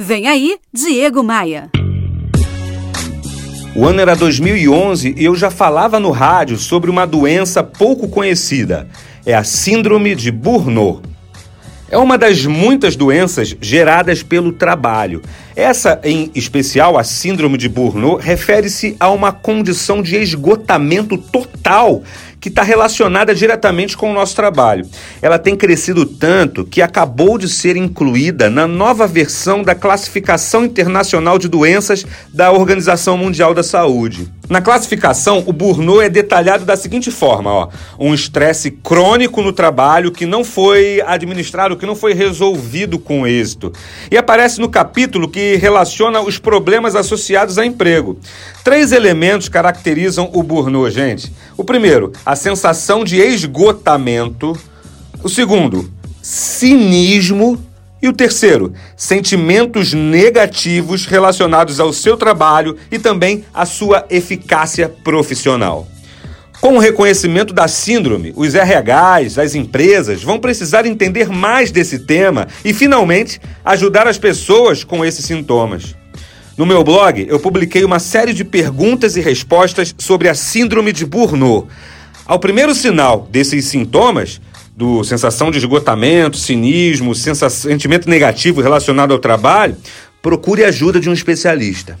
Vem aí, Diego Maia. O ano era 2011 e eu já falava no rádio sobre uma doença pouco conhecida. É a Síndrome de Burnout. É uma das muitas doenças geradas pelo trabalho. Essa, em especial, a Síndrome de Burnout, refere-se a uma condição de esgotamento total que está relacionada diretamente com o nosso trabalho. Ela tem crescido tanto que acabou de ser incluída na nova versão da Classificação Internacional de Doenças da Organização Mundial da Saúde. Na classificação, o burnout é detalhado da seguinte forma: ó, um estresse crônico no trabalho que não foi administrado, que não foi resolvido com êxito. E aparece no capítulo que relaciona os problemas associados a emprego. Três elementos caracterizam o burnout, gente. O primeiro, a sensação de esgotamento. O segundo, cinismo. E o terceiro, sentimentos negativos relacionados ao seu trabalho e também à sua eficácia profissional. Com o reconhecimento da síndrome, os RHs, as empresas vão precisar entender mais desse tema e, finalmente, ajudar as pessoas com esses sintomas. No meu blog, eu publiquei uma série de perguntas e respostas sobre a síndrome de Burnout. Ao primeiro sinal desses sintomas, do sensação de esgotamento, cinismo, sentimento negativo relacionado ao trabalho, procure ajuda de um especialista.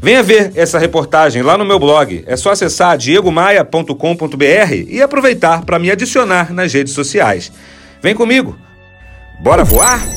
Venha ver essa reportagem lá no meu blog. É só acessar diegomaia.com.br e aproveitar para me adicionar nas redes sociais. Vem comigo. Bora voar?